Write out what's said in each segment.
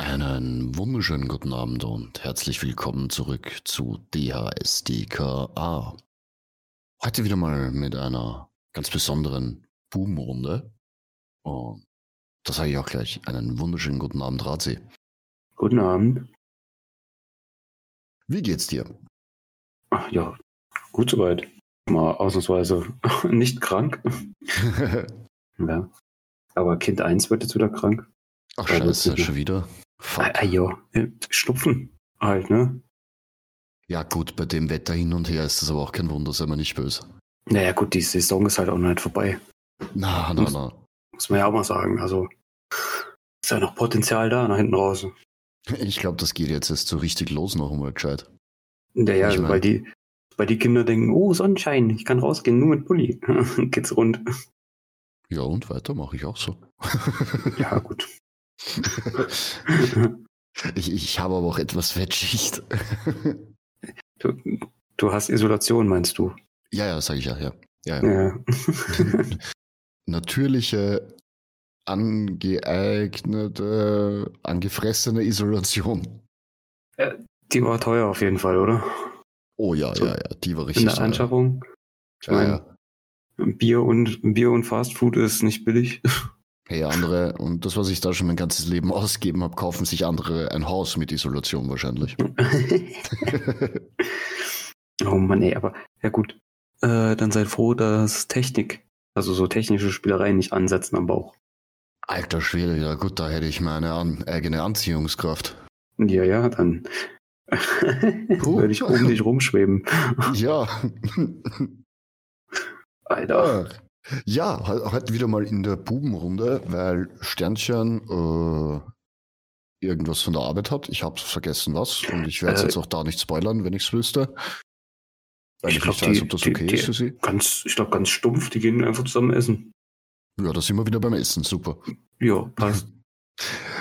Einen wunderschönen guten Abend und herzlich willkommen zurück zu DHSDKA. Heute wieder mal mit einer ganz besonderen Boom-Runde. Und da sage ich auch gleich einen wunderschönen guten Abend, Razi. Guten Abend. Wie geht's dir? Ach ja, gut soweit. Mal ausnahmsweise nicht krank. ja. Aber Kind 1 wird jetzt wieder krank. Ach, Ja, scheiße, schon wieder. Fuck. Ah, ah, ja, äh, Schnupfen halt, ne? Ja, gut, bei dem Wetter hin und her ist das aber auch kein Wunder, sei mal nicht böse. Naja, gut, die Saison ist halt auch noch nicht vorbei. Na, na, na. Muss man ja auch mal sagen. Also ist ja noch Potenzial da nach hinten raus. Ich glaube, das geht jetzt erst so richtig los noch einmal gescheit. Naja, Ich also, mein- weil die, weil die Kinder denken, oh, Sonnenschein, ich kann rausgehen, nur mit Pulli. Geht's rund. Ja, und weiter mache ich auch so. Ja, gut. Ich, ich habe aber auch etwas Fettschicht. Du, du hast Isolation, meinst du? ja, ja, sage ich ja, ja. ja, ja. Ja. Natürliche, angeeignete, angefressene Isolation. Die war teuer auf jeden Fall, oder? Oh ja, So, ja, ja, die war In richtig der teuer. Anschaffung. Ich Ja, meine. Bier und Bier und Fastfood ist nicht billig. Hey, andere, und das, was ich da schon mein ganzes Leben ausgegeben habe, kaufen sich andere ein Haus mit Isolation wahrscheinlich. oh Mann, ey, aber ja gut. Äh, dann seid froh, dass Technik, also so technische Spielereien nicht ansetzen am Bauch. Alter Schwede, ja gut, da hätte ich meine an, eigene Anziehungskraft. Ja, ja, dann würde ich um dich rumschweben. Ja. Alter. Ach. Ja, he- heute wieder mal in der Bubenrunde, weil Sternchen äh, irgendwas von der Arbeit hat. Ich habe vergessen was und ich werde es Äh, jetzt auch da nicht spoilern, wenn ich es wüsste. Weil ich, Ich nicht weiß, die- ob das die- okay die- ist für sie. Ganz, ich glaube, ganz stumpf, die gehen einfach zusammen essen. Ja, da sind wir wieder beim Essen, super. Ja, passt.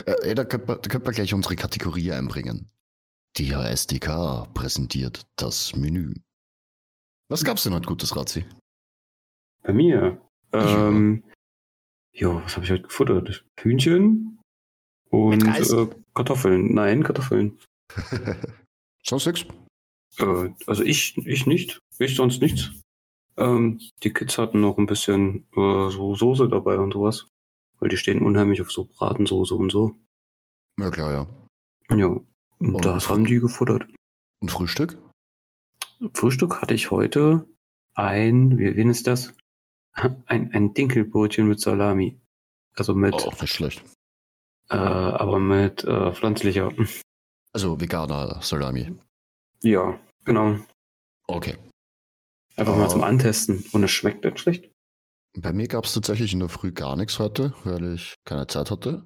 Äh, ey, da könnte man, da könnte man gleich unsere Kategorie einbringen. Die HSDK präsentiert das Menü. Was gab's denn heute Gutes, Razi? Bei mir. Ähm, ja, was habe ich heute gefuttert? Hühnchen und Mit Reis? äh, Kartoffeln. Nein, Kartoffeln. Sonst nix? Äh, also ich, ich nicht. Ich sonst nichts. Ähm, die Kids hatten noch ein bisschen äh, so Soße dabei und sowas. Weil die stehen unheimlich auf so Bratensoße und so. Ja, klar, ja. Ja. Und Und- das haben die gefuttert. Und Frühstück? Frühstück hatte ich heute ein, wie, wen ist das? Ein, ein Dinkelbrötchen mit Salami. Also mit, Auch nicht schlecht. äh, aber mit äh, pflanzlicher. Also veganer Salami. Ja, genau. Okay. Einfach mal Ah. zum Antesten. Und es schmeckt nicht schlecht. Bei mir gab es tatsächlich in der Früh gar nichts heute, weil ich keine Zeit hatte.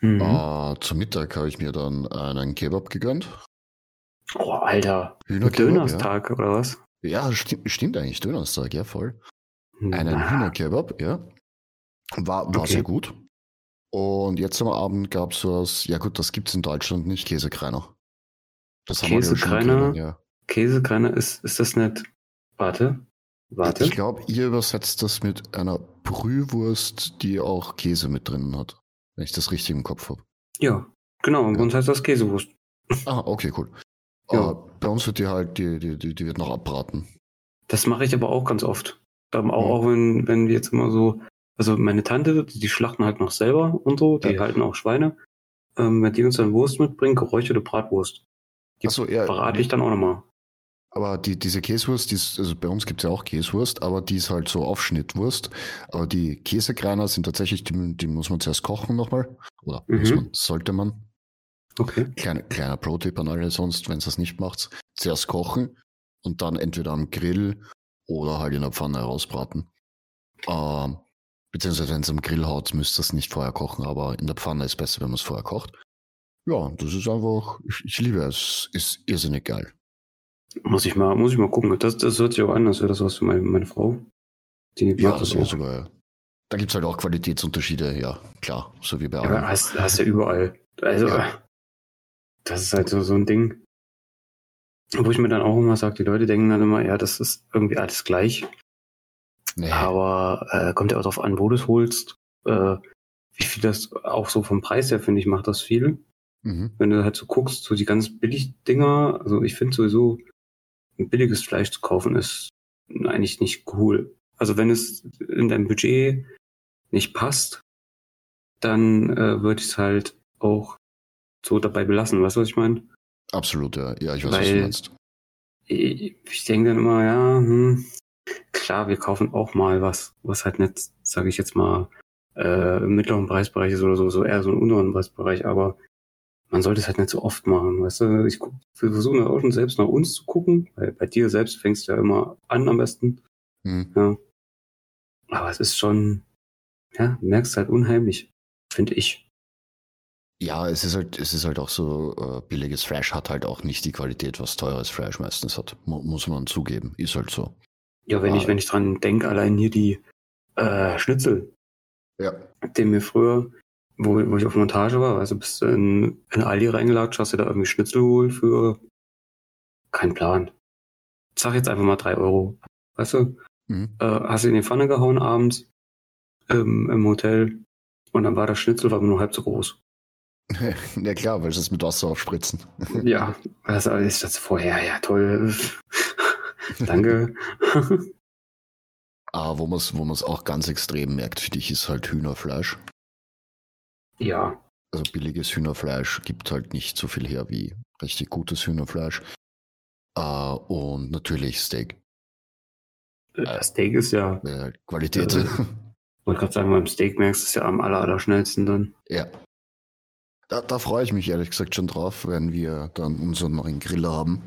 Mhm. Äh, zum Mittag habe ich mir dann einen Kebab gegönnt. Oh, Alter. Dönerstag oder was? Ja, ja stimmt, stimmt eigentlich. Dönerstag, ja, voll. Einen Hühnerkebab, ja. War, war Okay. sehr gut. Und jetzt am Abend gab es was, ja gut, das gibt es in Deutschland nicht, Käsekreiner. Das haben wir ja Käsekreiner? Käsekreiner ist, ist das nicht. Warte. Warte. Ich glaube, ihr übersetzt das mit einer Brühwurst, die auch Käse mit drinnen hat. Wenn ich das richtig im Kopf habe. ja, genau. Und Ja. uns heißt das Käsewurst. Ah, okay, cool. Ja. Äh, bei uns wird die halt, die, die, die, die wird noch abbraten. Das mache ich aber auch ganz oft. Ähm, auch, Mhm. auch wenn, wenn wir jetzt immer so, also meine Tante, die schlachten halt noch selber und so, die Ja. halten auch Schweine. Ähm, wenn die uns dann Wurst mitbringen, geräucherte Bratwurst, Die Achso, ja. verrate ich dann auch nochmal. Aber die, diese Käsewurst, die ist, also bei uns gibt es ja auch Käsewurst, aber die ist halt so Aufschnittwurst. Aber die Käsekreiner sind tatsächlich, die, die muss man zuerst kochen nochmal. Oder muss Mhm. man, sollte man. Okay. Kleine, kleiner Pro-Tipp an alle sonst, wenn es das nicht macht. Zuerst kochen und dann entweder am Grill oder halt in der Pfanne rausbraten. Ähm, beziehungsweise wenn es am Grill haut, müsst ihr es nicht vorher kochen, aber in der Pfanne ist besser, wenn man es vorher kocht. Ja, das ist einfach, ich, ich liebe es, ist irrsinnig geil. Muss ich mal, muss ich mal gucken. Das, das hört sich auch an, als wäre das was für meine, meine Frau. Die Ja, das so auch. sogar. Da gibt es halt auch Qualitätsunterschiede, ja, klar, so wie bei Ja, allem. hast, hast ja überall. Also, Ja. das ist halt so, so ein Ding. Wo ich mir dann auch immer sage, die Leute denken dann immer, ja, das ist irgendwie alles gleich. Nee, Aber äh, kommt ja auch darauf an, wo du es holst. Äh, wie viel das auch so vom Preis her, finde ich, macht das viel. Mhm. Wenn du halt so guckst, so die ganz billig Dinger, also ich finde sowieso, ein billiges Fleisch zu kaufen ist eigentlich nicht cool. Also wenn es in dein Budget nicht passt, dann äh, würde ich es halt auch so dabei belassen. Weißt du, was ich meine? Absolut, ja. Ja, ich weiß, was Weil- du meinst. Ich, denke dann immer, ja, hm, klar, wir kaufen auch mal was, was halt nicht, sage ich jetzt mal, äh, im mittleren Preisbereich ist oder so, so eher so im unteren Preisbereich, aber man sollte es halt nicht so oft machen, weißt du? Ich versuchen auch schon selbst nach uns zu gucken, weil bei dir selbst fängst du ja immer an am besten, Mhm. ja. Aber es ist schon, ja, merkst halt unheimlich, finde ich. Ja, es ist halt, es ist halt auch so, äh, billiges Fleisch hat halt auch nicht die Qualität, was teures Fleisch meistens hat. Mu muss man zugeben. Ist halt so. Ja, wenn Ah. ich, wenn ich dran denke, allein hier die äh, Schnitzel, Ja. den mir früher, wo, wo ich auf Montage war, also bist du in, in Aldi reingelatscht, hast du da irgendwie Schnitzel geholt für kein Plan. Ich sag jetzt einfach mal drei Euro. Weißt du, Mhm. äh, hast du in die Pfanne gehauen abends ähm, im Hotel und dann war das Schnitzel war nur halb so groß. ja klar, weil sie es mit Wasser aufspritzen. Ja, was ist das vorher? Ja, toll. Danke. Aber wo man es wo man's auch ganz extrem merkt, finde ich, ist halt Hühnerfleisch. ja, Also billiges Hühnerfleisch gibt halt nicht so viel her wie richtig gutes Hühnerfleisch. Äh, und natürlich Steak. das Steak ist ja, Äh, Qualität. Äh. wollte gerade sagen, beim Steak merkst du es ja am aller, aller schnellsten dann. ja. Da, da freue ich mich ehrlich gesagt schon drauf, wenn wir dann unseren neuen Grill haben.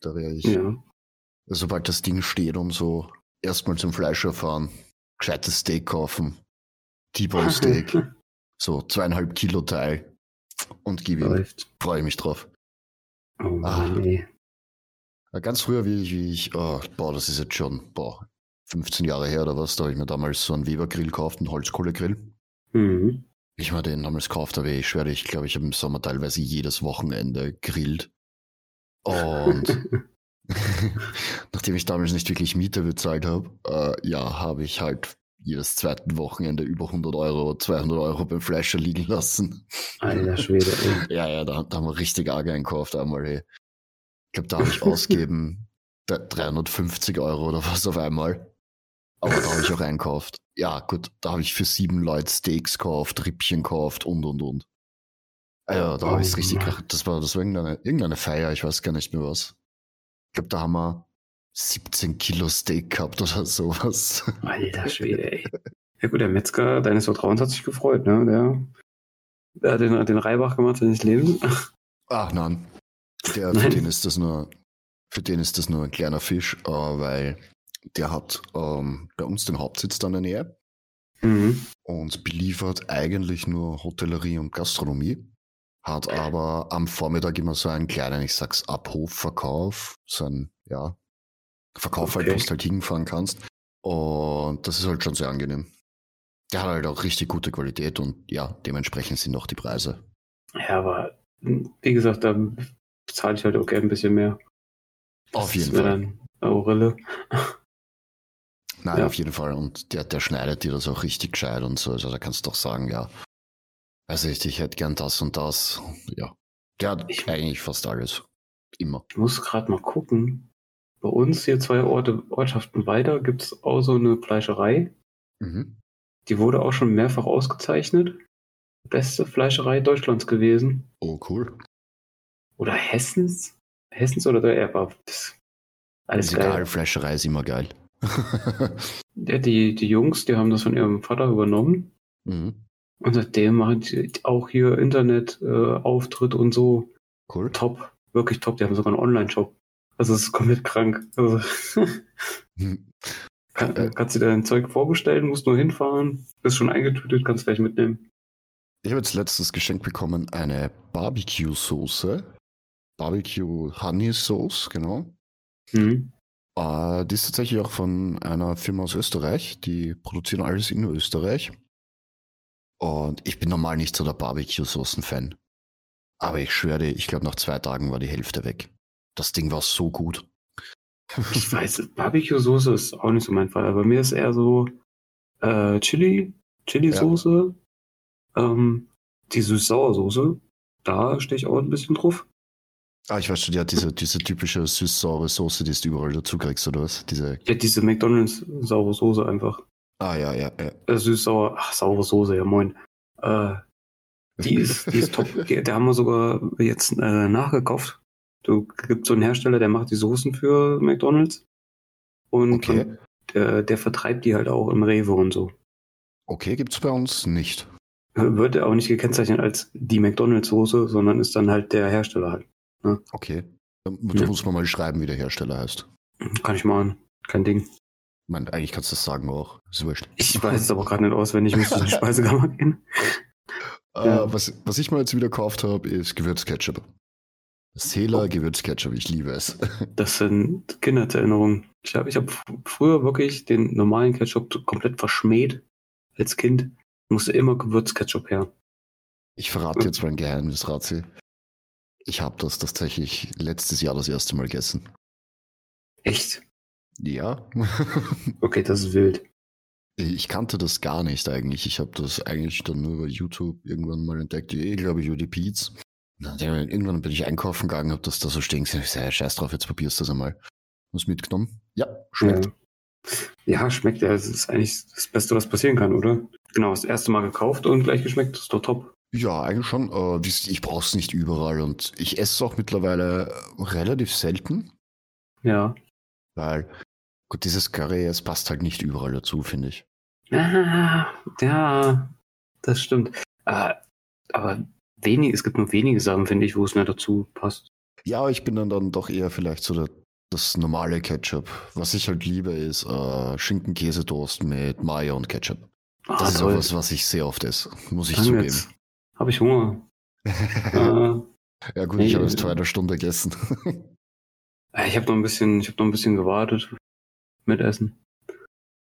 Da werde ich, Ja. sobald das Ding steht und so, erstmal zum Fleischer fahren, gescheites Steak kaufen. T-Bone Steak, so zweieinhalb Kilo Teil und gib ihm. Freue ich mich drauf. Oh Ah. Ja, ganz früher, wie ich, wie ich oh, boah, das ist jetzt schon, boah, 15 Jahre her oder was, da habe ich mir damals so einen Weber-Grill gekauft, einen Holzkohlegrill. Mhm. Ich mir den damals gekauft habe, ich schwöre, ich glaube, ich habe im Sommer teilweise jedes Wochenende grillt. Und nachdem ich damals nicht wirklich Miete bezahlt habe, äh, ja, habe ich halt jedes zweite Wochenende über 100 Euro, 200 Euro beim Fleischer liegen lassen. Alter Schwede, ey. Ja, ja, da, da haben wir richtig arg einkauft einmal. Hey. Ich glaube, da habe ich ausgegeben d- 350 Euro oder was auf einmal. Aber da habe ich auch einkauft. Ja, gut, da habe ich für sieben Leute Steaks gekauft, Rippchen gekauft und und und. Ah ja, da habe ich es Oh richtig gemacht. Das war, das war irgendeine, irgendeine Feier, ich weiß gar nicht mehr was. Ich glaube, da haben wir 17 Kilo Steak gehabt oder sowas. Alter Schwede, ey. Ja gut, der Metzger deines Vertrauens hat sich gefreut, ne? Der, der hat den, den Reibach gemacht, seines Lebens. Ach nein. Der, für Nein. den ist das nur, für den ist das nur ein kleiner Fisch, äh, weil der hat ähm, bei uns den Hauptsitz da in der Nähe Mhm. und beliefert eigentlich nur Hotellerie und Gastronomie, hat aber am Vormittag immer so einen kleinen, ich sag's, Abhofverkauf, so ein, ja, Verkauf halt, Okay. wo du halt hinfahren kannst. Und das ist halt schon sehr angenehm. Der hat halt auch richtig gute Qualität und ja, dementsprechend sind auch die Preise. Ja, aber wie gesagt, da bezahle ich halt auch gerne ein bisschen mehr. Auf jeden Fall. Dann Aurille. Nein, Ja. auf jeden Fall. Und der, der schneidet dir das auch richtig gescheit und so. Also da kannst du doch sagen, ja. Also ich, ich hätte gern das und das. Ja. Der hat Ich- eigentlich fast alles. Immer. Ich muss gerade mal gucken. Bei uns hier zwei Orte, Ortschaften weiter gibt es auch so eine Fleischerei. Mhm. Die wurde auch schon mehrfach ausgezeichnet. Beste Fleischerei Deutschlands gewesen. Oh, cool. Oder Hessens? Hessens oder der Erba? Alles Ist geil. egal, Fleischerei ist immer geil. Ja, die, die Jungs, die haben das von ihrem Vater übernommen. mhm. Und seitdem machen die auch hier Internet-Auftritt äh, und so. Cool. Top. Wirklich top. Die haben sogar einen Online-Shop. Also es ist komplett krank. Also, Hm. kann, Äh. kannst du dir dein Zeug vorbestellen, musst nur hinfahren, ist schon eingetütet, kannst gleich mitnehmen. Ich habe jetzt letztes Geschenk bekommen, eine Barbecue-Soße. Barbecue Honey Sauce, genau. Mhm. Äh, die ist tatsächlich auch von einer Firma aus Österreich. Die produzieren alles in Österreich. Und ich bin normal nicht so der Barbecue-Soßen-Fan. Aber ich schwöre dir, ich glaube, nach zwei Tagen war die Hälfte weg. Das Ding war so gut. Ich weiß, Barbecue-Soße ist auch nicht so mein Fall, aber mir ist eher so äh, Chili, Chili-Soße, ähm, die Süß-Sauer-Soße da stehe ich auch ein bisschen drauf. Ah, ich weiß schon, ja, diese, diese typische süß-saure Soße, die du überall dazu kriegst, oder was? Diese, Ja, diese McDonalds saure Soße einfach. ah, ja, ja, ja. Äh, süß-sauer, ach, saure Soße, ja moin. Äh, die ist, die ist top. Der haben wir sogar jetzt äh, nachgekauft. Du gibt so einen Hersteller, der macht die Soßen für McDonalds. Und Okay. der, der vertreibt die halt auch im Rewe und so. Okay, gibt's bei uns nicht. Wird auch nicht gekennzeichnet als die McDonalds-Soße, sondern ist dann halt der Hersteller halt. Okay. Da da Ja. muss man mal schreiben, wie der Hersteller heißt. Kann ich machen. Kein Ding. Ich meine, eigentlich kannst du das sagen auch. Ist wurscht. Ich weiß es aber gerade nicht auswendig, müsste in die Speisekammer gehen. Äh, Ja. was, was ich mal jetzt wieder gekauft habe, ist Gewürzketchup. Sela Gewürzketchup, ich liebe es. Das sind Kindheitserinnerungen. Ich glaube, ich habe früher wirklich den normalen Ketchup komplett verschmäht als Kind. Musste immer Gewürzketchup her. Ich verrate jetzt mein Geheimnis, Razi. Ich habe das tatsächlich letztes Jahr das erste Mal gegessen. Echt? Ja. Okay, das ist wild. ich kannte das gar nicht eigentlich. Ich habe das eigentlich dann nur über YouTube irgendwann mal entdeckt. Eh, glaube ich, über die dann Irgendwann bin ich einkaufen gegangen, habe das da so stehen gesehen. Ich sag, ja, scheiß drauf, jetzt probierst du das einmal. Was mitgenommen? Ja, schmeckt. Ja. ja, schmeckt ja. Das ist eigentlich das Beste, was passieren kann, oder? Genau, das erste Mal gekauft und gleich geschmeckt. Das ist doch top. Ja, eigentlich schon. Äh, ich brauche es nicht überall und ich esse es auch mittlerweile äh, relativ selten, Ja. weil gut, dieses Curry, es passt halt nicht überall dazu, finde ich. Ah, ja, das stimmt. Ah, aber wenig, es gibt nur wenige Sachen, finde ich, wo es nicht dazu passt. Ja, ich bin dann, dann doch eher vielleicht so der, das normale Ketchup. Was ich halt liebe, ist äh, Schinken-Käsetoast mit Mayo und Ketchup. Ah, Das ist toll. auch was, was ich sehr oft esse, muss ich Dann zugeben. jetzt Habe ich Hunger. äh, ja gut, ich habe jetzt vor einer Stunde gegessen. ich habe noch ein bisschen, ich habe noch ein bisschen gewartet mit Essen.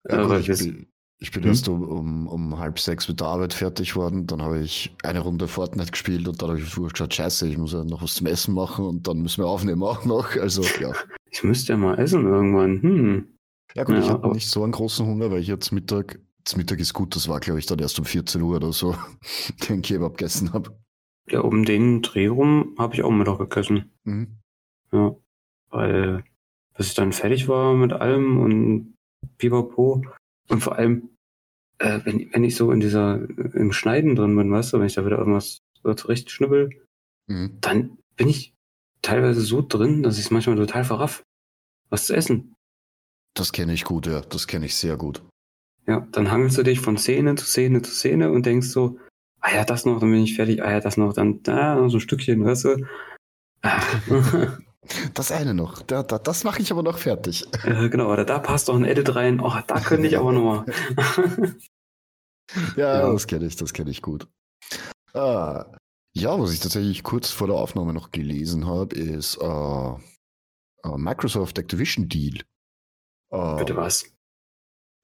Ja, Äh, gut, weil ich, bin, ich bin Hm? erst um, um, um halb sechs mit der Arbeit fertig worden. Dann habe ich eine Runde Fortnite gespielt und dann habe ich geschaut, scheiße, ich muss ja noch was zum Essen machen und dann müssen wir aufnehmen auch noch. Also ja. Ich müsste ja mal essen irgendwann. Hm. Ja gut, ich Ja, habe aber- nicht so einen großen Hunger, weil ich jetzt Mittag, das Mittag ist gut, das war glaube ich dann erst um 14 Uhr oder so, den Kebab gegessen habe. Ja, um den Dreh rum habe ich auch Mittag gegessen. Mhm. Ja. Weil, bis ich dann fertig war mit allem und Pipapo. Und vor allem, äh, wenn, wenn ich so in dieser, im Schneiden drin bin, weißt du, wenn ich da wieder irgendwas zurechtschnibbel, Mhm. dann bin ich teilweise so drin, dass ich es manchmal total verraff, was zu essen. Das kenne ich gut, ja, das kenne ich sehr gut. Ja, dann hangelst du dich von Szene zu Szene zu Szene und denkst so, ah ja, das noch, dann bin ich fertig, ah ja, das noch, dann da noch so ein Stückchen, weißt du. Ah. Das eine noch, da, da, das mache ich aber noch fertig. äh, genau, oder da passt doch ein Edit rein, oh, da könnte ich aber nochmal. Ja, Ja. das kenne ich, das kenne ich gut. Ah, ja, was ich tatsächlich kurz vor der Aufnahme noch gelesen habe, ist äh, äh, Microsoft Activision Deal. Äh, Bitte was?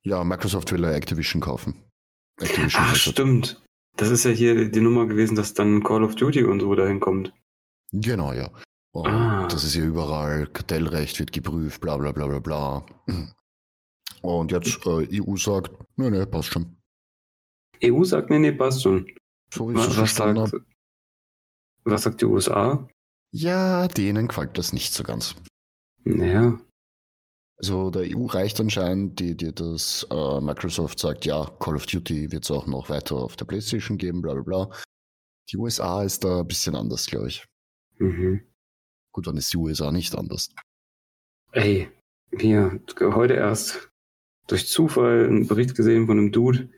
Ja, Microsoft will ja Activision kaufen. Activision Ach, stimmt. Das ist ja hier die Nummer gewesen, dass dann Call of Duty und so dahin kommt. Genau, ja. Und Ah. Das ist ja überall, Kartellrecht wird geprüft, bla bla bla bla bla. Und jetzt äh, EU sagt, nee, nee, passt schon. EU sagt, nee, nee, passt schon. So Was, was, sagt, habe. was sagt die USA? Ja, denen gefällt das nicht so ganz. Naja, Also der EU reicht anscheinend, die, die das äh, Microsoft sagt, ja, Call of Duty wird es auch noch weiter auf der Playstation geben, bla bla bla. Die USA ist da ein bisschen anders, glaube ich. mhm. Gut, dann ist die USA nicht anders. Ey, hier, heute erst durch Zufall einen Bericht gesehen von einem Dude,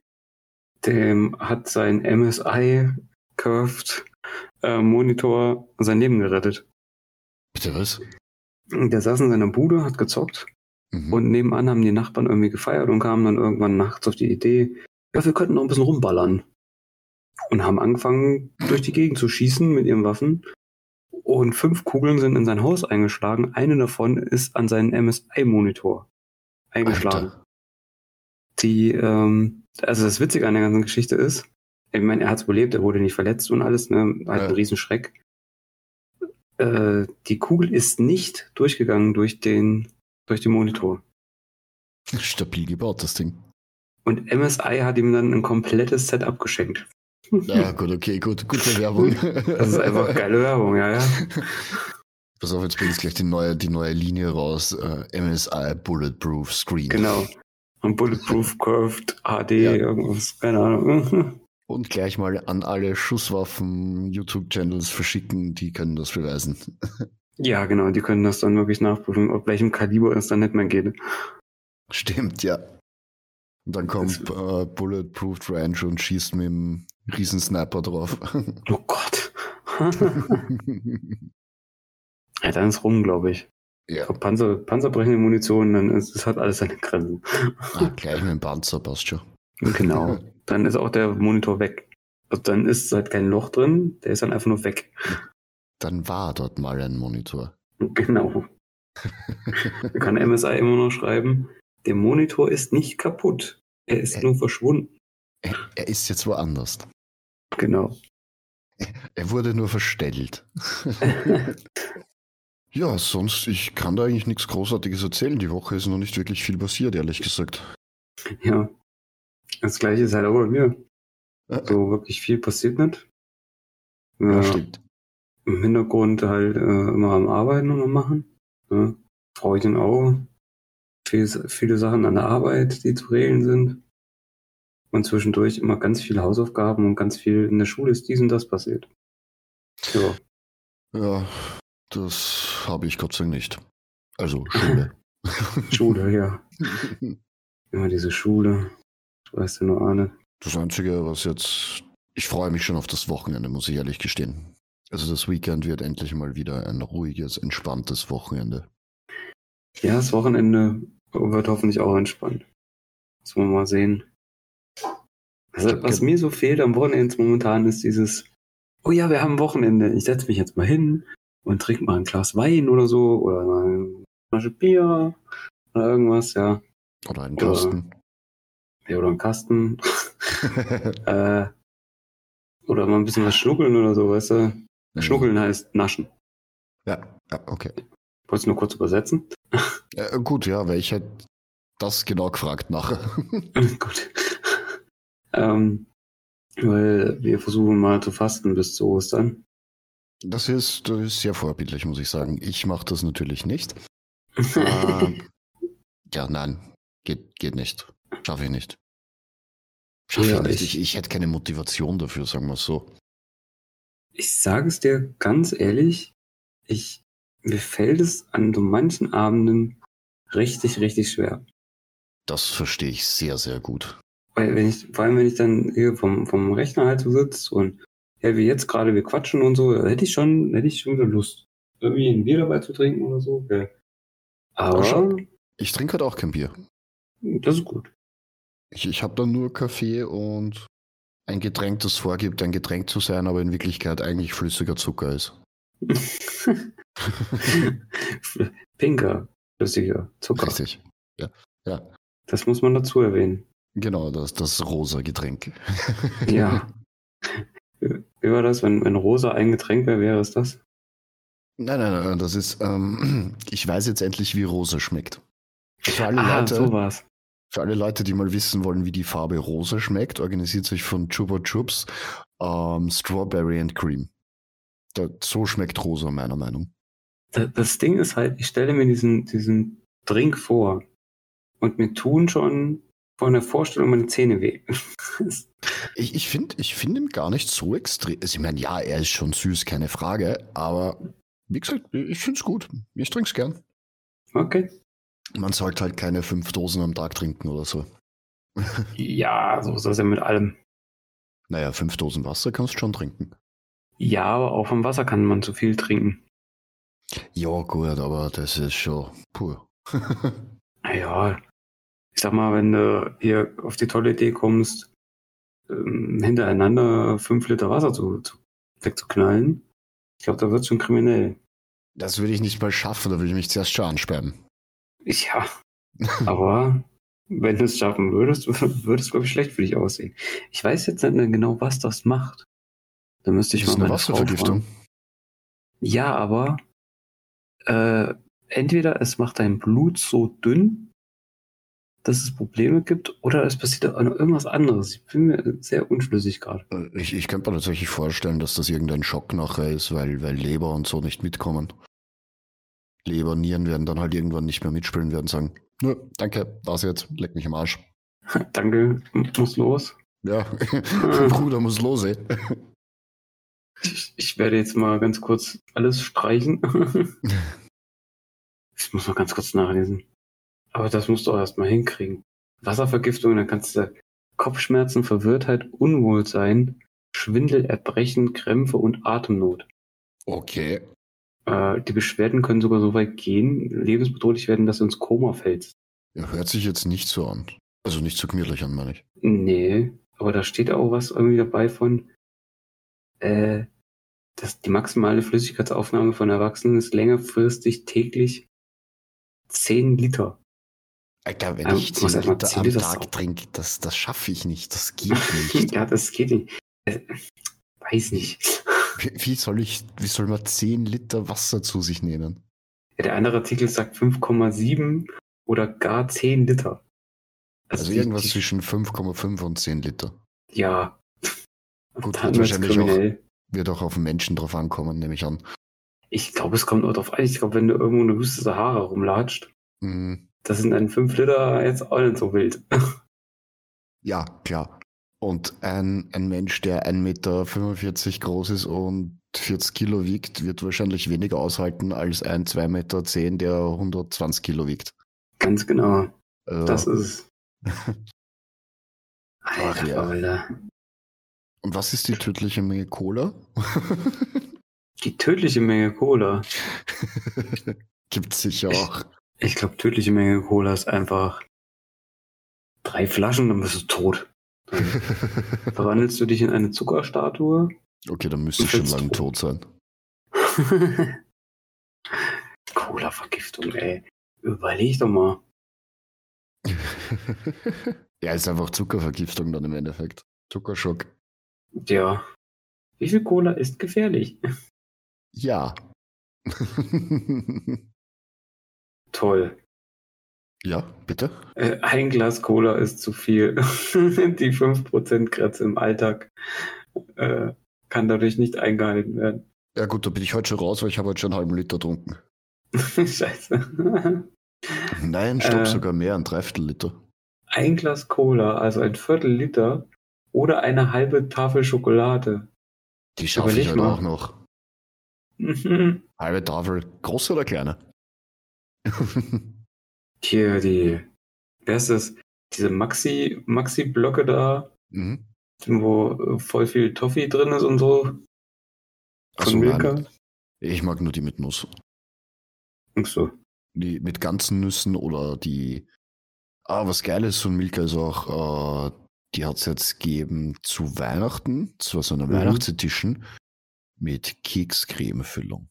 dem hat sein MSI Curved äh, Monitor sein Leben gerettet. Bitte was? Der saß in seiner Bude, hat gezockt Mhm. und nebenan haben die Nachbarn irgendwie gefeiert und kamen dann irgendwann nachts auf die Idee, ja, wir könnten noch ein bisschen rumballern. Und haben angefangen, durch die Gegend zu schießen mit ihren Waffen. Und fünf Kugeln sind in sein Haus eingeschlagen. Eine davon ist an seinen MSI-Monitor eingeschlagen. Alter. Die, ähm, also das Witzige an der ganzen Geschichte ist, ich meine, er hat es überlebt, er wurde nicht verletzt und alles, ne? Halt Ja. ein Riesenschreck. Äh, die Kugel ist nicht durchgegangen durch den, durch den Monitor. Stabil gebaut, das Ding. Und MSI hat ihm dann ein komplettes Setup geschenkt. Ja, gut, okay, gut, gute Werbung. Das ist einfach geile Werbung, ja, ja. Pass auf, jetzt bringt gleich die neue, die neue Linie raus. Äh, MSI Bulletproof Screen. Genau. Und Bulletproof Curved HD, Ja. irgendwas, keine Ahnung. Und gleich mal an alle Schusswaffen-YouTube-Channels verschicken, die können das beweisen. Ja, genau, die können das dann wirklich nachprüfen, auf welchem Kaliber es dann nicht mehr geht. Stimmt, ja. Und dann kommt äh, Bulletproof Ranch und schießt mit dem Riesensniper drauf. Oh Gott. ja, dann ist rum, glaube ich. ja, Ob Panzer, panzerbrechende Munition, dann ist es hat alles seine Grenzen. ah, gleich mit dem Panzer passt schon. Genau. Dann ist auch der Monitor weg. Also dann ist halt kein Loch drin, der ist dann einfach nur weg. Dann war dort mal ein Monitor. Genau. Da kann MSI immer noch schreiben, der Monitor ist nicht kaputt. Er ist Äh. nur verschwunden. Er, er ist jetzt woanders. Genau. Er wurde nur verstellt. ja, sonst, ich kann da eigentlich nichts Großartiges erzählen. Die Woche ist noch nicht wirklich viel passiert, ehrlich gesagt. Ja. Das gleiche ist halt auch bei mir. So wirklich viel passiert nicht. ja, Ja, stimmt. Im Hintergrund halt äh, immer am Arbeiten und am Machen. Ja. Freundin auch. Viel, viele Sachen an der Arbeit, die zu regeln sind. Und zwischendurch immer ganz viele Hausaufgaben und ganz viel in der Schule ist dies und das passiert. Ja. Ja, das habe ich Gott sei Dank nicht. Also Schule. Schule, ja. Immer diese Schule. Ich weiß ja nur eine. Das Einzige, was jetzt. Ich freue mich schon auf das Wochenende, muss ich ehrlich gestehen. Also das Weekend wird endlich mal wieder ein ruhiges, entspanntes Wochenende. Ja, das Wochenende wird hoffentlich auch entspannt. Muss man mal sehen. Also, was mir so fehlt am Wochenende momentan ist dieses, oh ja, wir haben Wochenende. Ich setze mich jetzt mal hin und trinke mal ein Glas Wein oder so oder mal eine Flasche Bier oder irgendwas, ja. Oder ein Oder- Kasten. Ja, oder ein Kasten. äh, oder mal ein bisschen was schnuckeln oder so, weißt du? Schnuckeln heißt naschen. Ja, ja, okay. Ich wollte es nur kurz übersetzen. Äh, gut, ja, weil ich hätte das genau gefragt nachher. Gut. ähm, weil wir versuchen mal zu fasten bis zu Ostern. Das ist, das ist sehr vorbildlich, muss ich sagen. Ich mache das natürlich nicht. Ähm, ja, nein, geht, geht nicht. Schaffe ich nicht. Schaffe Ja, ich nicht. ich- Ich, ich hätte keine Motivation dafür, sagen wir es so. Ich sage es dir ganz ehrlich, ich, mir fällt es an so manchen Abenden richtig, richtig schwer. Das verstehe ich sehr, sehr gut. Weil wenn ich, vor allem wenn ich dann hier vom, vom Rechner halt so sitze und ja, wie jetzt gerade, wir quatschen und so, da hätte ich schon, hätte ich schon wieder Lust, irgendwie ein Bier dabei zu trinken oder so. Gell. Aber. Ich trinke halt auch kein Bier. das ist gut. Ich, ich habe dann nur Kaffee und ein Getränk, das vorgibt, ein Getränk zu sein, aber in Wirklichkeit eigentlich flüssiger Zucker ist. Pinker, flüssiger Zucker. Richtig. Ja. Ja. Das muss man dazu erwähnen. Genau, das, das rosa Getränk. Ja. Wie war das? Wenn, wenn rosa ein Getränk wäre, wäre es das? Nein, nein, nein, das ist, ähm, ich weiß jetzt endlich, wie rosa schmeckt. Für alle, Ah, Leute, so war's. Für alle Leute, die mal wissen wollen, wie die Farbe rosa schmeckt, organisiert sich von Chupa Chups ähm, Strawberry and Cream. Da, so schmeckt rosa, meiner Meinung. Da- Das Ding ist halt, ich stelle mir diesen, diesen Drink vor und mir tun schon von der Vorstellung meine Zähne weh. Ich, ich finde ich find ihn gar nicht so extrem. Also ich meine, ja, er ist schon süß, keine Frage, aber wie gesagt, ich finde es gut. Ich trinke es gern. okay. Man sollte halt keine fünf Dosen am Tag trinken oder so. Ja, so ist das ja mit allem. Naja, fünf Dosen Wasser kannst du schon trinken. Ja, aber auch vom Wasser kann man zu viel trinken. Ja, gut, aber das ist schon pur. Naja, ich sag mal, wenn du hier auf die tolle Idee kommst, ähm, hintereinander fünf Liter Wasser zu, zu, wegzuknallen, ich glaube, da wird schon kriminell. Das würde ich nicht mal schaffen, da würde ich mich zuerst schon ansperren. Ja, aber wenn du es schaffen würdest, würde es, glaube ich, schlecht für dich aussehen. Ich weiß jetzt nicht mehr genau, was das macht. Da müsste ich Das ist mal eine meine Frau Wasservergiftung. Ja, aber äh, entweder es macht dein Blut so dünn dass es Probleme gibt oder es passiert auch noch irgendwas anderes. Ich bin mir sehr unschlüssig gerade. Äh, Ich, ich könnte mir tatsächlich vorstellen, dass das irgendein Schock nachher ist, weil, weil Leber und so nicht mitkommen. Leber, Nieren werden dann halt irgendwann nicht mehr mitspielen, werden sagen, nö, danke, das jetzt, leck mich am Arsch. Danke, muss los. Ja, Bruder muss los, ey. Ich, ich werde jetzt mal ganz kurz alles streichen. ich muss mal ganz kurz nachlesen. Aber das musst du auch erstmal hinkriegen. Wasservergiftung, dann kannst du Kopfschmerzen, Verwirrtheit, Unwohlsein, Schwindel, Erbrechen, Krämpfe und Atemnot. Okay. Äh, die Beschwerden können sogar so weit gehen, lebensbedrohlich werden, dass du ins Koma fällst. Ja, hört sich jetzt nicht so an. Also nicht so gemütlich an, meine ich. Nee, aber da steht auch was irgendwie dabei von, äh, dass die maximale Flüssigkeitsaufnahme von Erwachsenen ist längerfristig täglich 10 Liter. Alter, wenn Ja, ich du musst 10 erst mal Liter 10 am Liter Tag trinke, das, das schaffe ich nicht. Das geht nicht. ja, das geht nicht. Äh, weiß nicht. Wie, wie soll ich, wie soll man 10 Liter Wasser zu sich nehmen? Ja, der andere Artikel sagt 5,7 oder gar 10 Liter. Also die- irgendwas die, zwischen 5,5 und 10 Liter. Ja. Gut, wird wahrscheinlich auch, wird auch auf den Menschen drauf ankommen, nehme ich an. Ich glaube, es kommt auch drauf an. Ich glaube, wenn du irgendwo in der Wüste Sahara rumlatscht, Mm, das sind dann 5 Liter jetzt auch nicht so wild. ja, klar. Und ein, ein Mensch, der 1,45 Meter groß ist und 40 Kilo wiegt, wird wahrscheinlich weniger aushalten als ein 2,10 Meter, der 120 Kilo wiegt. Ganz genau. Also, Das ist. Ach Alter, ja. Alter. und was ist die tödliche Menge Cola? Die tödliche Menge Cola. Gibt's sicher auch. Ich glaube, tödliche Menge Cola ist einfach drei Flaschen, dann bist du tot. Verwandelst du dich in eine Zuckerstatue. okay, dann müsste ich schon lange tot. tot sein. Cola-Vergiftung, ey. Überleg doch mal. ja, ist einfach Zuckervergiftung dann im Endeffekt. Zuckerschock. Ja. Wie viel Cola ist gefährlich? Ja. Toll. Ja, bitte? Äh, ein Glas Cola ist zu viel. Die 5% Grenze im Alltag äh, kann dadurch nicht eingehalten werden. Ja gut, da bin ich heute schon raus, weil ich habe heute schon einen halben Liter getrunken. Scheiße. Nein, stopp, Äh. sogar mehr, ein Dreiviertel Liter. Ein Glas Cola, also ein Viertel Liter oder eine halbe Tafel Schokolade. Die schaffe ich halt mal. auch noch. Halbe Tafel, große oder kleine? Hier die, wer ist das? Diese Maxi, Maxi-Blöcke da, mhm. wo äh, voll viel Toffee drin ist und so. Von Also Milka. nein, ich mag nur die mit Nuss. Ach so. Die mit ganzen Nüssen oder die. Ah, was geil ist von Milka ist auch, äh, die hat es jetzt gegeben zu Weihnachten, zu so einer Mhm. Weihnachtsedition mit Kekscreme-Füllung.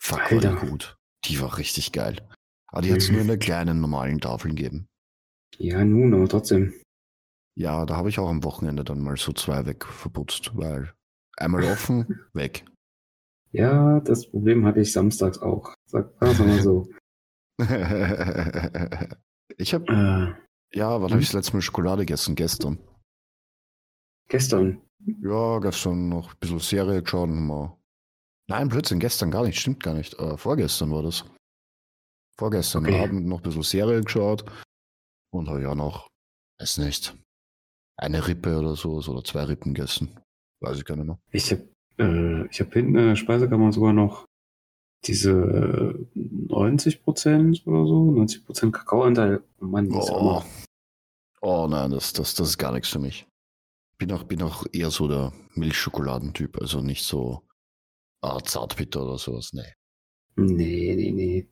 Fuck, war die gut. Die war richtig geil. Aber die hat es Mhm. nur in der kleinen normalen Tafeln gegeben. Ja, nun, aber trotzdem. Ja, da habe ich auch am Wochenende dann mal so zwei weg verputzt, weil einmal offen, weg. Ja, das Problem hatte ich samstags auch. Sag mal so. ich habe, Äh, ja, wann Hm? habe ich das letzte Mal Schokolade gegessen? Gestern. gestern. Ja, gestern noch ein bisschen Serie geschaut. Mal. Nein, Blödsinn, gestern gar nicht, stimmt gar nicht. Äh, vorgestern war das. Vorgestern Okay. Abend noch ein bisschen Serie geschaut und habe ja noch, weiß nicht, eine Rippe oder so oder zwei Rippen gegessen. Weiß ich gar nicht mehr. Ich habe äh, ich hab hinten in der Speisekammer sogar noch diese äh, 90% oder so, 90% Kakaoanteil. Oh Mann, ist Oh, Hammer. oh nein, das, das, das ist gar nichts für mich. Bin auch, bin auch eher so der Milchschokoladentyp, also nicht so ah, Zartbitter oder sowas. Nee. Nee, nee, nee.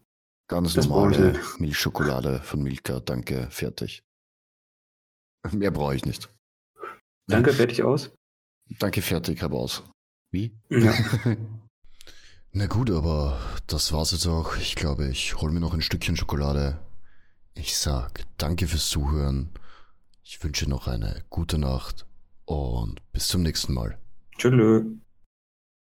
Ganz Das normale. Milchschokolade von Milka, danke, fertig. Mehr brauche ich nicht. Danke, fertig aus. Danke, fertig, hab aus. Wie? Ja. Na gut, aber das war's jetzt auch. Ich glaube, ich hol mir noch ein Stückchen Schokolade. Ich sag danke fürs Zuhören. Ich wünsche noch eine gute Nacht und bis zum nächsten Mal. Tschüss.